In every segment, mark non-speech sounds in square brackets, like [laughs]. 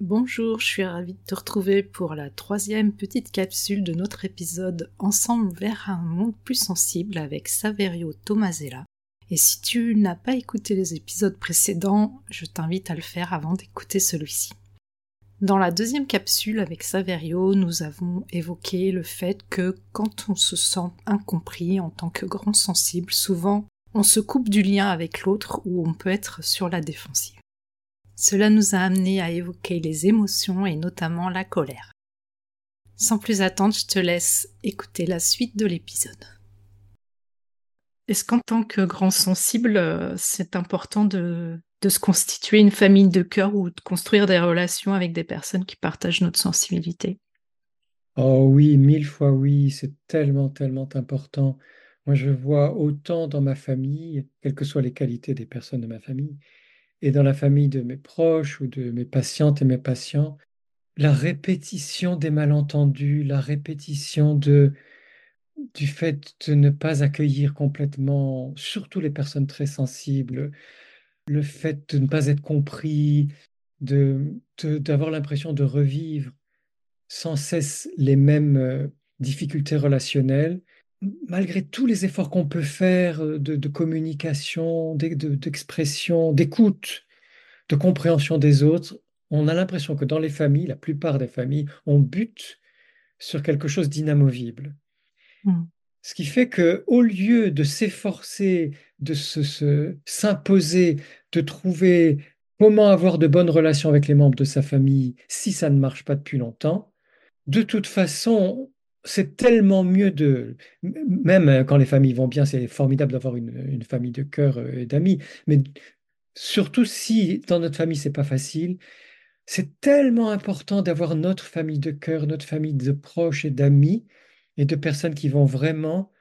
Bonjour, je suis ravie de te retrouver pour la troisième petite capsule de notre épisode Ensemble vers un monde plus sensible avec Saverio Tomasella. Et si tu n'as pas écouté les épisodes précédents, je t'invite à le faire avant d'écouter celui-ci. Dans la deuxième capsule avec Saverio, nous avons évoqué le fait que quand on se sent incompris en tant que grand sensible, souvent on se coupe du lien avec l'autre ou on peut être sur la défensive. Cela nous a amené à évoquer les émotions et notamment la colère. Sans plus attendre, je te laisse écouter la suite de l'épisode. Est-ce qu'en tant que grand sensible, euh, c'est important de, de se constituer une famille de cœur ou de construire des relations avec des personnes qui partagent notre sensibilité? Oh oui, mille fois oui, c'est tellement, tellement important. Moi, je vois autant dans ma famille, quelles que soient les qualités des personnes de ma famille, et dans la famille de mes proches ou de mes patientes et mes patients, la répétition des malentendus, la répétition du fait de ne pas accueillir complètement, surtout les personnes très sensibles, le fait de ne pas être compris, d'avoir l'impression de revivre sans cesse les mêmes euh, difficultés relationnelles, malgré tous les efforts qu'on peut faire euh, de, communication, d'expression, d'écoute, de compréhension des autres, on a l'impression que dans les familles, la plupart des familles, on bute sur quelque chose d'inamovible. Hmm. Ce qui fait que au lieu de s'efforcer, de se, s'imposer, de trouver comment avoir de bonnes relations avec les membres de sa famille si ça ne marche pas depuis longtemps, de toute façon, c'est tellement mieux de, même quand les familles vont bien, c'est formidable d'avoir une, famille de cœur euh, et d'amis, mais surtout si dans notre famille c'est pas facile, c'est tellement important d'avoir notre famille de cœur, notre famille de proches et d'amis et de personnes qui vont vraiment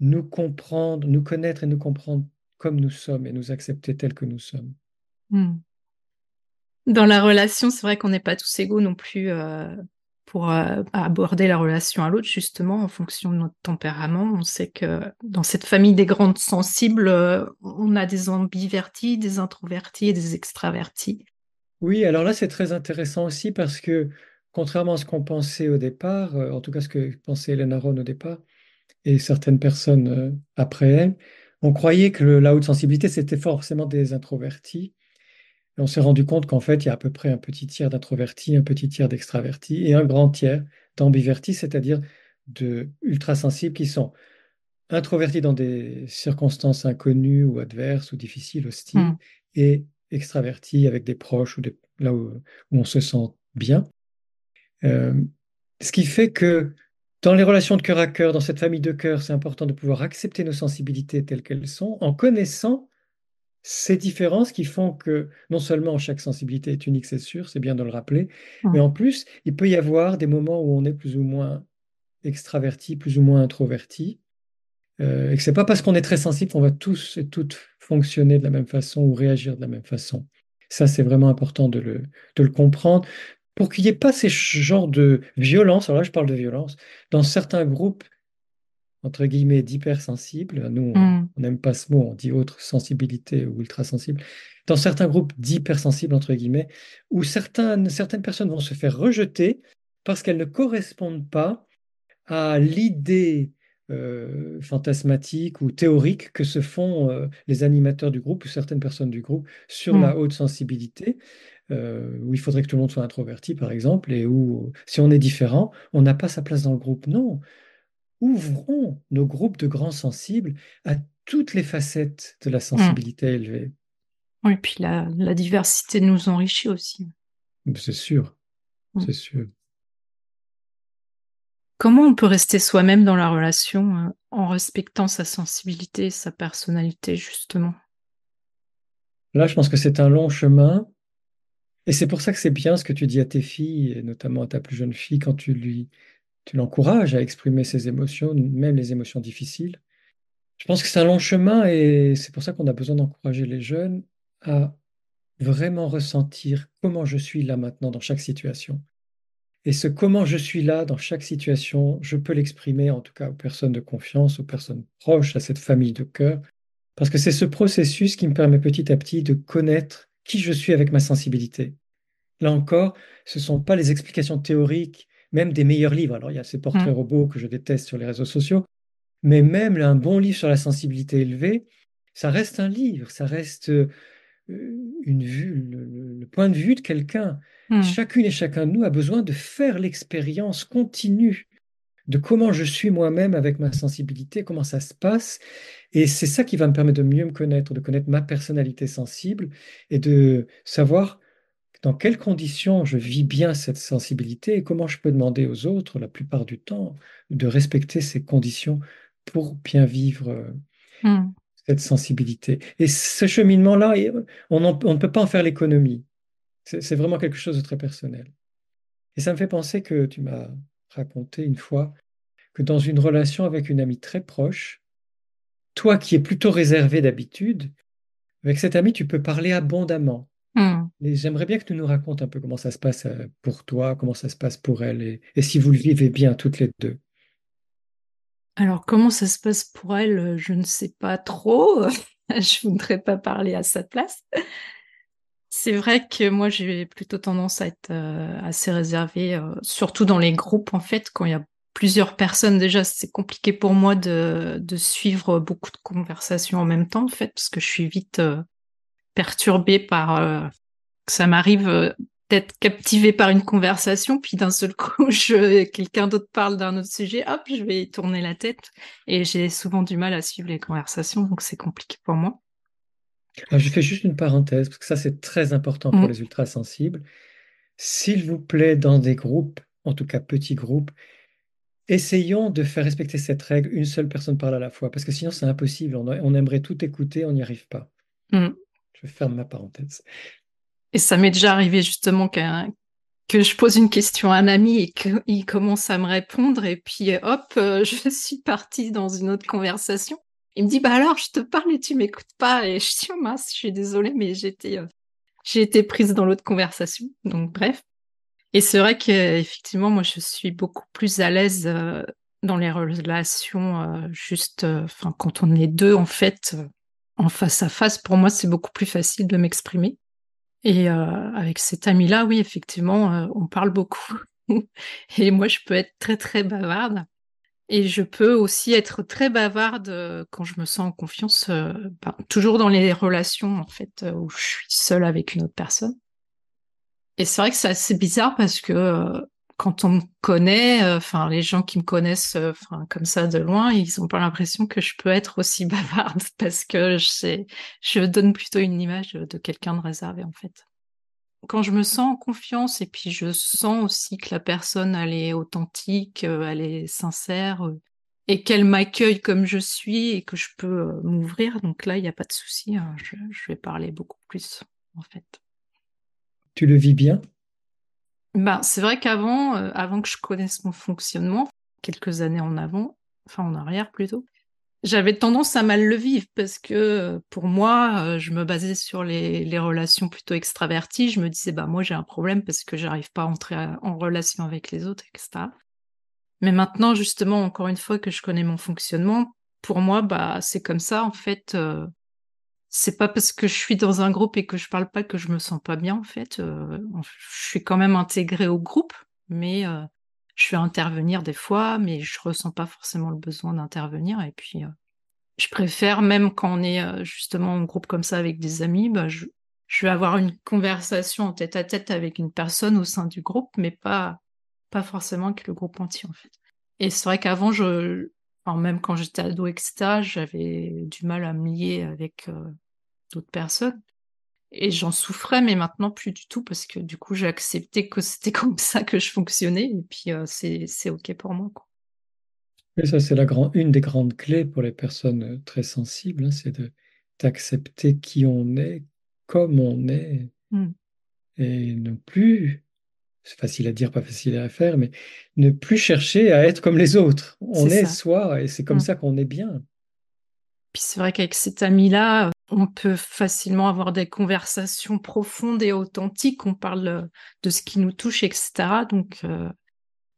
nous comprendre, nous connaître et nous comprendre comme nous sommes et nous accepter tels que nous sommes. Hmm. Dans la relation, c'est vrai qu'on n'est pas tous égaux non plus. Euh, pour euh, aborder la relation à l'autre, justement, en fonction de notre tempérament. On sait que dans cette famille des grandes sensibles, euh, on a des ambivertis, des introvertis et des extravertis. Oui, alors là, c'est très intéressant aussi parce que, contrairement à ce qu'on pensait au départ, euh, en tout cas ce que pensait Hélène Aron au départ, et certaines personnes après elle, on croyait que la haute sensibilité, c'était forcément des introvertis on s'est rendu compte qu'en fait, il y a à peu près un petit tiers d'introvertis, un petit tiers d'extravertis et un grand tiers d'ambivertis, c'est-à-dire de ultrasensibles qui sont introvertis dans des circonstances inconnues ou adverses ou difficiles, hostiles, hmm. et extravertis avec des proches ou là où, on se sent bien. Euh, ce qui fait que dans les relations de cœur à cœur, dans cette famille de cœur, c'est important de pouvoir accepter nos sensibilités telles qu'elles sont en connaissant ces différences qui font que non seulement chaque sensibilité est unique, c'est sûr, c'est bien de le rappeler, mais en plus, il peut y avoir des moments où on est plus ou moins extraverti, plus ou moins introverti, euh, et que c'est pas parce qu'on est très sensible qu'on va tous et toutes fonctionner de la même façon ou réagir de la même façon. Ça, c'est vraiment important de le, de le comprendre pour qu'il n'y ait pas ces genres de violence, alors là je parle de violence, dans certains groupes entre guillemets, d'hypersensibles. Nous, mm. on n'aime pas ce mot, on dit autre sensibilité ou ultrasensible. Dans certains groupes d'hypersensibles, entre guillemets, où certaines, certaines personnes vont se faire rejeter parce qu'elles ne correspondent pas à l'idée euh, fantasmatique ou théorique que se font euh, les animateurs du groupe ou certaines personnes du groupe sur la mm. haute sensibilité, euh, où il faudrait que tout le monde soit introverti, par exemple, et où si on est différent, on n'a pas sa place dans le groupe. Non, ouvrons nos groupes de grands sensibles à toutes les facettes de la sensibilité mmh. élevée. Oui, puis la, diversité nous enrichit aussi. C'est sûr, mmh. c'est sûr. Comment on peut rester soi-même dans la relation euh, en respectant sa sensibilité, sa personnalité, justement? Là, je pense que c'est un long chemin. Et c'est pour ça que c'est bien ce que tu dis à tes filles, et notamment à ta plus jeune fille, quand tu lui tu l'encourages à exprimer ses émotions, même les émotions difficiles. Je pense que c'est un long chemin et c'est pour ça qu'on a besoin d'encourager les jeunes à vraiment ressentir comment je suis là maintenant dans chaque situation. Et ce comment je suis là dans chaque situation, je peux l'exprimer en tout cas aux personnes de confiance, aux personnes proches, à cette famille de cœur, parce que c'est ce processus qui me permet petit à petit de connaître qui je suis avec ma sensibilité. Là encore, ce ne sont pas les explications théoriques, même des meilleurs livres. Alors, il y a ces portraits Mm. robots que je déteste sur les réseaux sociaux, mais même un bon livre sur la sensibilité élevée, ça reste un livre, ça reste euh, une vue, le, le- le point de vue de quelqu'un. Mm. Chacune et chacun de nous a besoin de faire l'expérience continue de comment je suis moi-même avec ma sensibilité, comment ça se passe. Et c'est ça qui va me permettre de mieux me connaître, de connaître ma personnalité sensible et de savoir dans quelles conditions je vis bien cette sensibilité et comment je peux demander aux autres, la plupart du temps, de respecter ces conditions pour bien vivre euh, Mm. cette sensibilité. Et ce cheminement-là, on, en- on ne peut pas en faire l'économie. C'est c'est vraiment quelque chose de très personnel. Et ça me fait penser que tu m'as raconté une fois que dans une relation avec une amie très proche, toi qui es plutôt réservé d'habitude, avec cette amie, tu peux parler abondamment. Mm. Et j'aimerais bien que tu nous racontes un peu comment ça se passe euh, pour toi, comment ça se passe pour elle, et, et si vous le vivez bien toutes les deux. Alors, comment ça se passe pour elle, euh, je ne sais pas trop. [laughs] Je voudrais pas parler à sa place. C'est vrai que moi, j'ai plutôt tendance à être euh, assez réservée, euh, surtout dans les groupes, en fait, quand il y a plusieurs personnes, déjà, c'est compliqué pour moi de, de suivre beaucoup de conversations en même temps, en fait, parce que je suis vite euh, perturbée par... euh, ça m'arrive euh, d'être captivée par une conversation, puis d'un seul coup, [laughs] je, quelqu'un d'autre parle d'un autre sujet, hop, je vais tourner la tête, et j'ai souvent du mal à suivre les conversations, donc c'est compliqué pour moi. Alors, je fais juste une parenthèse, parce que ça, c'est très important pour Mm. les ultrasensibles. S'il vous plaît, dans des groupes, en tout cas petits groupes, essayons de faire respecter cette règle, une seule personne parle à la fois, parce que sinon, c'est impossible. On, on aimerait tout écouter, on n'y arrive pas. Mm. Je ferme ma parenthèse. Et ça m'est déjà arrivé justement que je pose une question à un ami et qu'il commence à me répondre et puis hop, euh, [laughs] je suis partie dans une autre conversation. Il me dit, bah alors, je te parle et tu m'écoutes pas. Et je dis, oh mince, je suis désolée, mais j'étais, euh, j'ai été prise dans l'autre conversation. Donc bref. Et c'est vrai qu'effectivement, moi, je suis beaucoup plus à l'aise euh, dans les relations, euh, juste, euh, enfin, quand on est deux, en fait, euh, en face à face, pour moi, c'est beaucoup plus facile de m'exprimer. Et euh, avec cet ami-là, oui, effectivement, euh, on parle beaucoup. [laughs] Et moi, je peux être très, très bavarde. Et je peux aussi être très bavarde euh, quand je me sens en confiance, euh, ben, toujours dans les relations, en fait, euh, où je suis seule avec une autre personne. Et c'est vrai que c'est assez bizarre parce que euh, quand on me connaît, euh, enfin, les gens qui me connaissent euh, comme ça de loin, ils ont pas l'impression que je peux être aussi [laughs] bavarde parce que je, je donne plutôt une image de quelqu'un de réservé, en fait quand je me sens en confiance et puis je sens aussi que la personne elle est authentique, euh, elle est sincère et qu'elle m'accueille comme je suis et que je peux m'ouvrir, donc là il n'y a pas de souci, hein, je, je vais parler beaucoup plus en fait. Tu le vis bien? Ben, c'est vrai qu'avant, euh, avant que je connaisse mon fonctionnement, quelques années en avant, enfin en arrière plutôt, j'avais tendance à mal le vivre parce que euh, pour moi, euh, je me basais sur les, relations plutôt extraverties. Je me disais, bah moi j'ai un problème parce que j'arrive pas à entrer en relation avec les autres, etc. Mais maintenant, justement, encore une fois que je connais mon fonctionnement, pour moi, bah c'est comme ça en fait. C'est pas parce que je suis dans un groupe et que je parle pas que je me sens pas bien en fait. Euh, je suis quand même intégrée au groupe, mais euh, je vais intervenir des fois, mais je ressens pas forcément le besoin d'intervenir. Et puis, euh, je préfère, même quand on est justement en groupe comme ça avec des amis, bah, je, vais avoir une conversation en tête à tête avec une personne au sein du groupe, mais pas, pas forcément avec le groupe entier en fait. Et c'est vrai qu'avant, je, même quand j'étais ado, etc., j'avais du mal à me lier avec d'autres personnes. Et j'en souffrais, mais maintenant plus du tout, parce que du coup, j'ai accepté que c'était [laughs] comme ça que je fonctionnais, et puis euh, c'est, c'est OK pour moi. Quoi. Et ça, c'est la grand- une des grandes clés pour les personnes euh, très sensibles, hein, c'est de d'accepter qui on est, comme on est, Mm. et ne plus, c'est facile à dire, pas facile à faire, mais ne plus chercher à être comme les autres. On est soi, et c'est comme Mm. ça qu'on est bien. Puis c'est vrai qu'avec cet ami-là, on peut facilement avoir des conversations profondes et authentiques. On parle euh, de ce qui nous touche, etc. Donc, euh,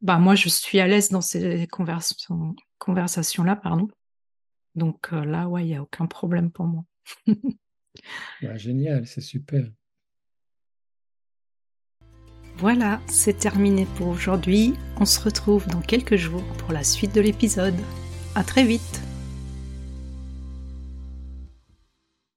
bah moi, je suis à l'aise dans ces conversations, conversations-là, pardon. Donc euh, là, ouais, il n'y a aucun problème pour moi. Ouais, [laughs] génial, c'est super. Voilà, c'est terminé pour aujourd'hui. On se retrouve dans quelques jours pour la suite de l'épisode. À très vite